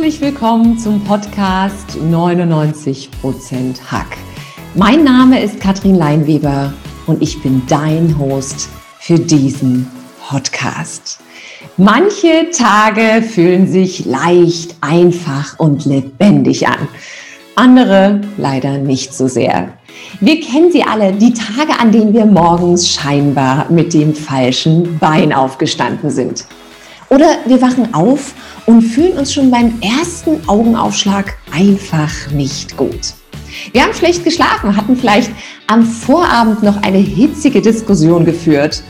Herzlich willkommen zum Podcast 99% Hack. Mein Name ist Katrin Leinweber und ich bin dein Host für diesen Podcast. Manche Tage fühlen sich leicht, einfach und lebendig an. Andere leider nicht so sehr. Wir kennen sie alle, die Tage, an denen wir morgens scheinbar mit dem falschen Bein aufgestanden sind. Oder wir wachen auf und fühlen uns schon beim ersten Augenaufschlag einfach nicht gut. Wir haben schlecht geschlafen, hatten vielleicht am Vorabend noch eine hitzige Diskussion geführt.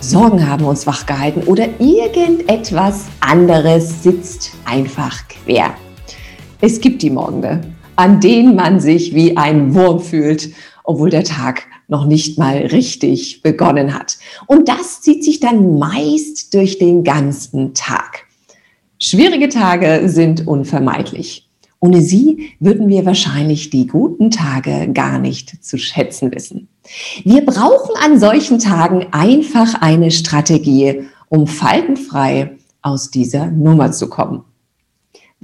Sorgen haben uns wachgehalten oder irgendetwas anderes sitzt einfach quer. Es gibt die Morgende, an denen man sich wie ein Wurm fühlt, obwohl der Tag noch nicht mal richtig begonnen hat. Und das zieht sich dann meist durch den ganzen Tag. Schwierige Tage sind unvermeidlich. Ohne sie würden wir wahrscheinlich die guten Tage gar nicht zu schätzen wissen. Wir brauchen an solchen Tagen einfach eine Strategie, um faltenfrei aus dieser Nummer zu kommen.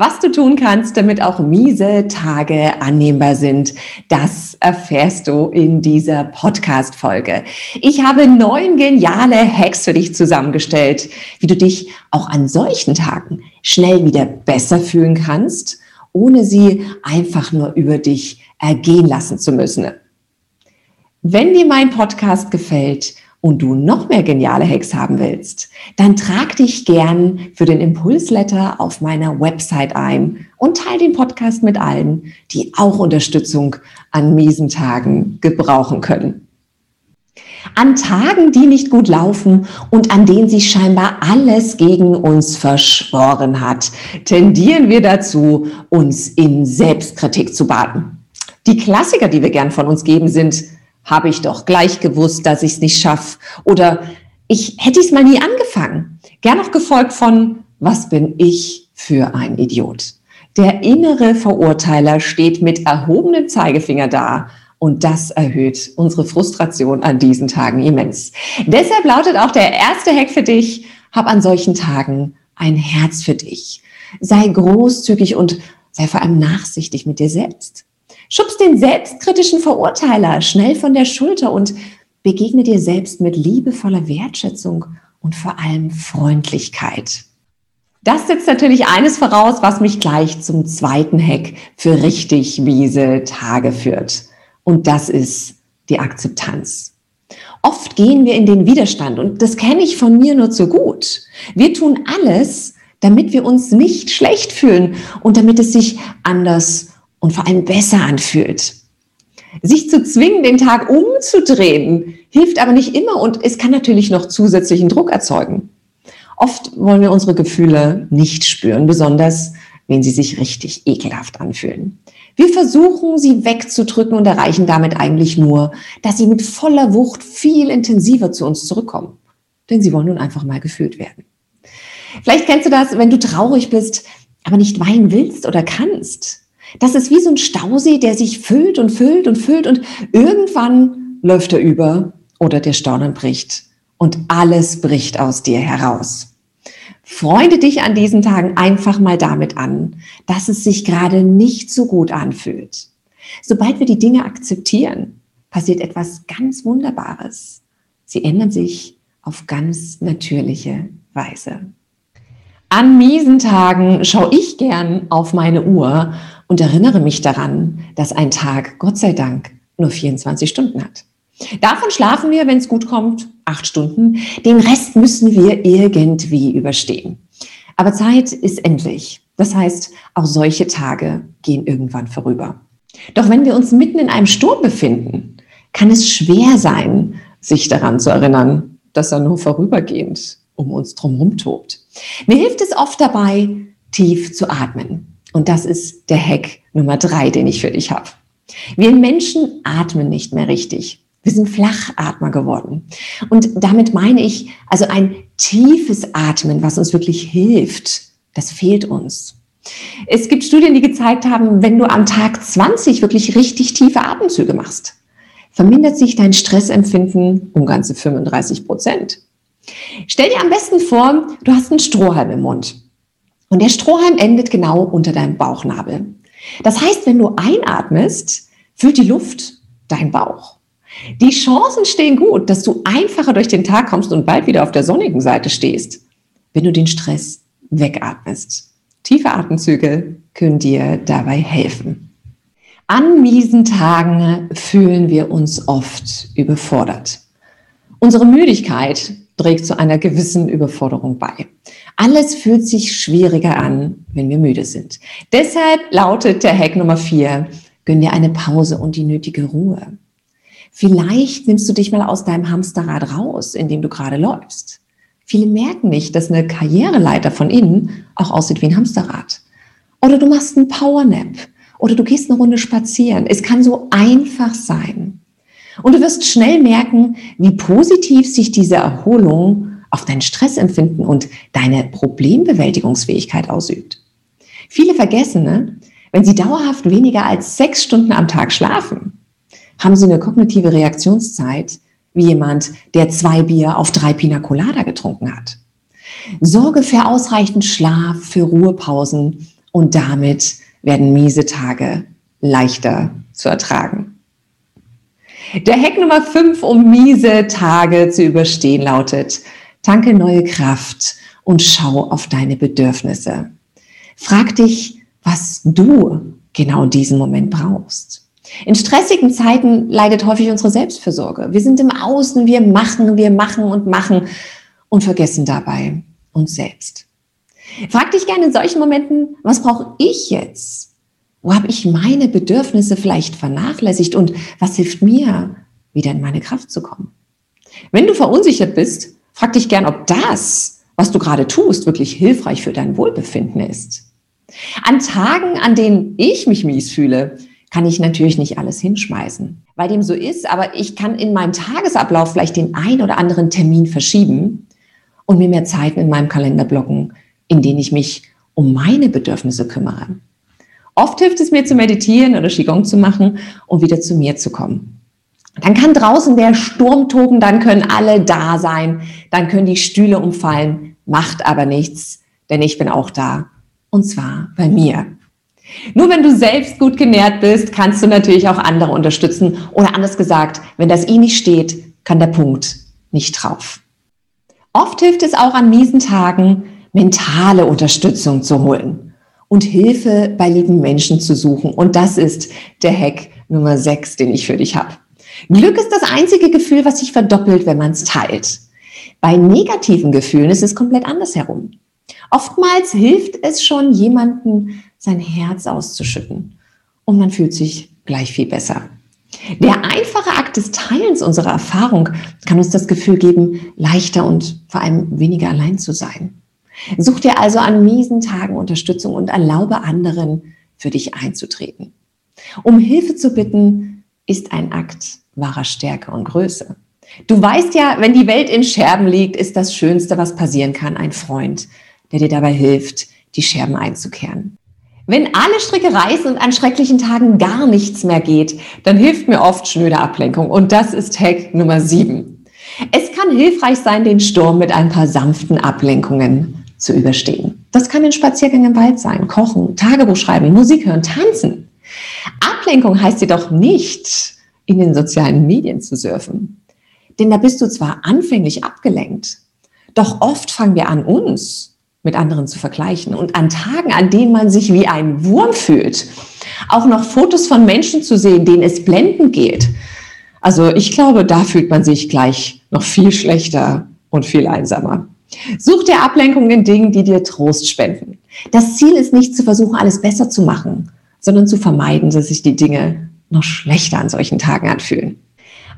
Was du tun kannst, damit auch miese Tage annehmbar sind, das erfährst du in dieser Podcast-Folge. Ich habe neun geniale Hacks für dich zusammengestellt, wie du dich auch an solchen Tagen schnell wieder besser fühlen kannst, ohne sie einfach nur über dich ergehen lassen zu müssen. Wenn dir mein Podcast gefällt und du noch mehr geniale Hacks haben willst, dann trag dich gern für den Impulsletter auf meiner Website ein und teile den Podcast mit allen, die auch Unterstützung an miesen Tagen gebrauchen können. An Tagen, die nicht gut laufen und an denen sich scheinbar alles gegen uns verschworen hat, tendieren wir dazu, uns in Selbstkritik zu baden. Die Klassiker, die wir gern von uns geben, sind habe ich doch gleich gewusst, dass ich es nicht schaffe. Oder ich hätte es mal nie angefangen. Gern noch gefolgt von, was bin ich für ein Idiot? Der innere Verurteiler steht mit erhobenem Zeigefinger da und das erhöht unsere Frustration an diesen Tagen immens. Deshalb lautet auch der erste Hack für dich, hab an solchen Tagen ein Herz für dich. Sei großzügig und sei vor allem nachsichtig mit dir selbst. Schubst den selbstkritischen Verurteiler schnell von der Schulter und begegne dir selbst mit liebevoller Wertschätzung und vor allem Freundlichkeit. Das setzt natürlich eines voraus, was mich gleich zum zweiten Hack für richtig miese Tage führt. Und das ist die Akzeptanz. Oft gehen wir in den Widerstand und das kenne ich von mir nur zu gut. Wir tun alles, damit wir uns nicht schlecht fühlen und damit es sich anders und vor allem besser anfühlt. Sich zu zwingen, den Tag umzudrehen, hilft aber nicht immer und es kann natürlich noch zusätzlichen Druck erzeugen. Oft wollen wir unsere Gefühle nicht spüren, besonders wenn sie sich richtig ekelhaft anfühlen. Wir versuchen, sie wegzudrücken und erreichen damit eigentlich nur, dass sie mit voller Wucht viel intensiver zu uns zurückkommen. Denn sie wollen nun einfach mal gefühlt werden. Vielleicht kennst du das, wenn du traurig bist, aber nicht weinen willst oder kannst. Das ist wie so ein Stausee, der sich füllt und füllt und füllt und irgendwann läuft er über oder der Staunen bricht und alles bricht aus dir heraus. Freunde dich an diesen Tagen einfach mal damit an, dass es sich gerade nicht so gut anfühlt. Sobald wir die Dinge akzeptieren, passiert etwas ganz Wunderbares. Sie ändern sich auf ganz natürliche Weise. An miesen Tagen schaue ich gern auf meine Uhr und erinnere mich daran, dass ein Tag, Gott sei Dank, nur 24 Stunden hat. Davon schlafen wir, wenn es gut kommt, acht Stunden. Den Rest müssen wir irgendwie überstehen. Aber Zeit ist endlich. Das heißt, auch solche Tage gehen irgendwann vorüber. Doch wenn wir uns mitten in einem Sturm befinden, kann es schwer sein, sich daran zu erinnern, dass er nur vorübergehend um uns drumherum tobt. Mir hilft es oft dabei, tief zu atmen. Und das ist der Hack Nummer drei, den ich für dich habe. Wir Menschen atmen nicht mehr richtig. Wir sind Flachatmer geworden. Und damit meine ich also ein tiefes Atmen, was uns wirklich hilft. Das fehlt uns. Es gibt Studien, die gezeigt haben, wenn du am Tag 20 wirklich richtig tiefe Atemzüge machst, vermindert sich dein Stressempfinden um ganze 35 Prozent. Stell dir am besten vor, du hast einen Strohhalm im Mund. Und der Strohhalm endet genau unter deinem Bauchnabel. Das heißt, wenn du einatmest, füllt die Luft deinen Bauch. Die Chancen stehen gut, dass du einfacher durch den Tag kommst und bald wieder auf der sonnigen Seite stehst, wenn du den Stress wegatmest. Tiefe Atemzüge können dir dabei helfen. An miesen Tagen fühlen wir uns oft überfordert. Unsere Müdigkeit trägt zu einer gewissen Überforderung bei. Alles fühlt sich schwieriger an, wenn wir müde sind. Deshalb lautet der Hack Nummer vier, gönn dir eine Pause und die nötige Ruhe. Vielleicht nimmst du dich mal aus deinem Hamsterrad raus, in dem du gerade läufst. Viele merken nicht, dass eine Karriereleiter von innen auch aussieht wie ein Hamsterrad. Oder du machst einen Powernap. Oder du gehst eine Runde spazieren. Es kann so einfach sein. Und du wirst schnell merken, wie positiv sich diese Erholung auf dein Stressempfinden und deine Problembewältigungsfähigkeit ausübt. Viele vergessen, ne? wenn sie dauerhaft weniger als sechs Stunden am Tag schlafen, haben sie eine kognitive Reaktionszeit wie jemand, der zwei Bier auf drei Pina Colada getrunken hat. Sorge für ausreichend Schlaf, für Ruhepausen und damit werden miese Tage leichter zu ertragen. Der Hack Nummer 5, um miese Tage zu überstehen, lautet, tanke neue Kraft und schau auf deine Bedürfnisse. Frag dich, was du genau in diesem Moment brauchst. In stressigen Zeiten leidet häufig unsere Selbstfürsorge. Wir sind im Außen, wir machen, wir machen und machen und vergessen dabei uns selbst. Frag dich gerne in solchen Momenten, was brauche ich jetzt? Wo habe ich meine Bedürfnisse vielleicht vernachlässigt und was hilft mir, wieder in meine Kraft zu kommen? Wenn du verunsichert bist, frag dich gern, ob das, was du gerade tust, wirklich hilfreich für dein Wohlbefinden ist. An Tagen, an denen ich mich mies fühle, kann ich natürlich nicht alles hinschmeißen, weil dem so ist, aber ich kann in meinem Tagesablauf vielleicht den ein oder anderen Termin verschieben und mir mehr Zeiten in meinem Kalender blocken, in denen ich mich um meine Bedürfnisse kümmere. Oft hilft es mir zu meditieren oder Qigong zu machen und wieder zu mir zu kommen. Dann kann draußen der Sturm toben, dann können alle da sein, dann können die Stühle umfallen, macht aber nichts, denn ich bin auch da und zwar bei mir. Nur wenn du selbst gut genährt bist, kannst du natürlich auch andere unterstützen. Oder anders gesagt, wenn das I nicht steht, kann der Punkt nicht drauf. Oft hilft es auch an miesen Tagen, mentale Unterstützung zu holen und Hilfe bei lieben Menschen zu suchen. Und das ist der Hack Nummer 6, den ich für dich habe. Glück ist das einzige Gefühl, was sich verdoppelt, wenn man es teilt. Bei negativen Gefühlen ist es komplett andersherum. Oftmals hilft es schon, jemanden sein Herz auszuschütten und man fühlt sich gleich viel besser. Der einfache Akt des Teilens unserer Erfahrung kann uns das Gefühl geben, leichter und vor allem weniger allein zu sein. Such dir also an miesen Tagen Unterstützung und erlaube anderen, für dich einzutreten. Um Hilfe zu bitten, ist ein Akt wahrer Stärke und Größe. Du weißt ja, wenn die Welt in Scherben liegt, ist das Schönste, was passieren kann, ein Freund, der dir dabei hilft, die Scherben einzukehren. Wenn alle Stricke reißen und an schrecklichen Tagen gar nichts mehr geht, dann hilft mir oft schnöde Ablenkung. Und das ist Hack Nummer 7. Es kann hilfreich sein, den Sturm mit ein paar sanften Ablenkungen zu überstehen. Das kann ein Spaziergang im Wald sein, kochen, Tagebuch schreiben, Musik hören, tanzen. Ablenkung heißt jedoch nicht, in den sozialen Medien zu surfen. Denn da bist du zwar anfänglich abgelenkt, doch oft fangen wir an, uns mit anderen zu vergleichen. Und an Tagen, an denen man sich wie ein Wurm fühlt, auch noch Fotos von Menschen zu sehen, denen es blendend geht. Also ich glaube, da fühlt man sich gleich noch viel schlechter und viel einsamer. Such dir Ablenkung in Dingen, die dir Trost spenden. Das Ziel ist nicht zu versuchen, alles besser zu machen, sondern zu vermeiden, dass sich die Dinge noch schlechter an solchen Tagen anfühlen.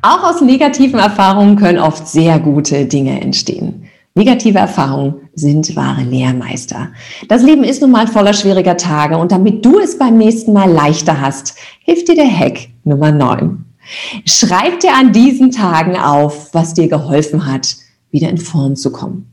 Auch aus negativen Erfahrungen können oft sehr gute Dinge entstehen. Negative Erfahrungen sind wahre Lehrmeister. Das Leben ist nun mal voller schwieriger Tage und damit du es beim nächsten Mal leichter hast, hilft dir der Hack Nummer 9. Schreib dir an diesen Tagen auf, was dir geholfen hat, wieder in Form zu kommen.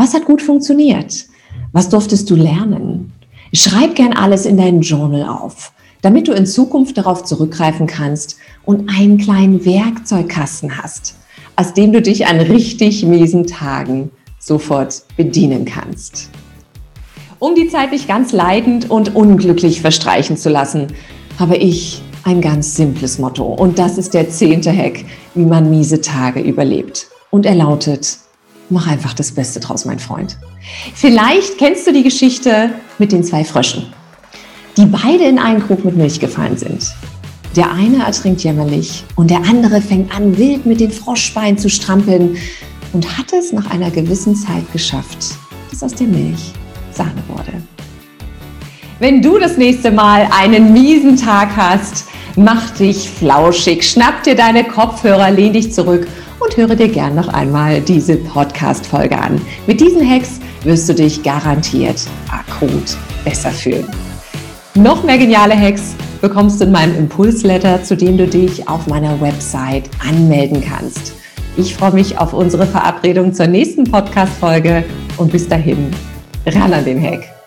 Was hat gut funktioniert? Was durftest du lernen? Schreib gern alles in deinen Journal auf, damit du in Zukunft darauf zurückgreifen kannst und einen kleinen Werkzeugkasten hast aus dem du dich an richtig miesen Tagen sofort bedienen kannst. Um die Zeit nicht ganz leidend und unglücklich verstreichen zu lassen, habe ich ein ganz simples Motto. Und das ist der zehnte Hack, wie man miese Tage überlebt. Und er lautet, mach einfach das Beste draus, mein Freund. Vielleicht kennst du die Geschichte mit den zwei Fröschen, die beide in einen Krug mit Milch gefallen sind. Der eine ertrinkt jämmerlich und der andere fängt an, wild mit den Froschbeinen zu strampeln und hat es nach einer gewissen Zeit geschafft, dass aus der Milch Sahne wurde. Wenn du das nächste Mal einen miesen Tag hast, mach dich flauschig, schnapp dir deine Kopfhörer, lehn dich zurück und höre dir gern noch einmal diese Podcast-Folge an. Mit diesen Hacks wirst du dich garantiert akut besser fühlen. Noch mehr geniale Hacks bekommst du in meinem Impulsletter, zu dem du dich auf meiner Website anmelden kannst. Ich freue mich auf unsere Verabredung zur nächsten Podcast-Folge und bis dahin, ran an den Hack.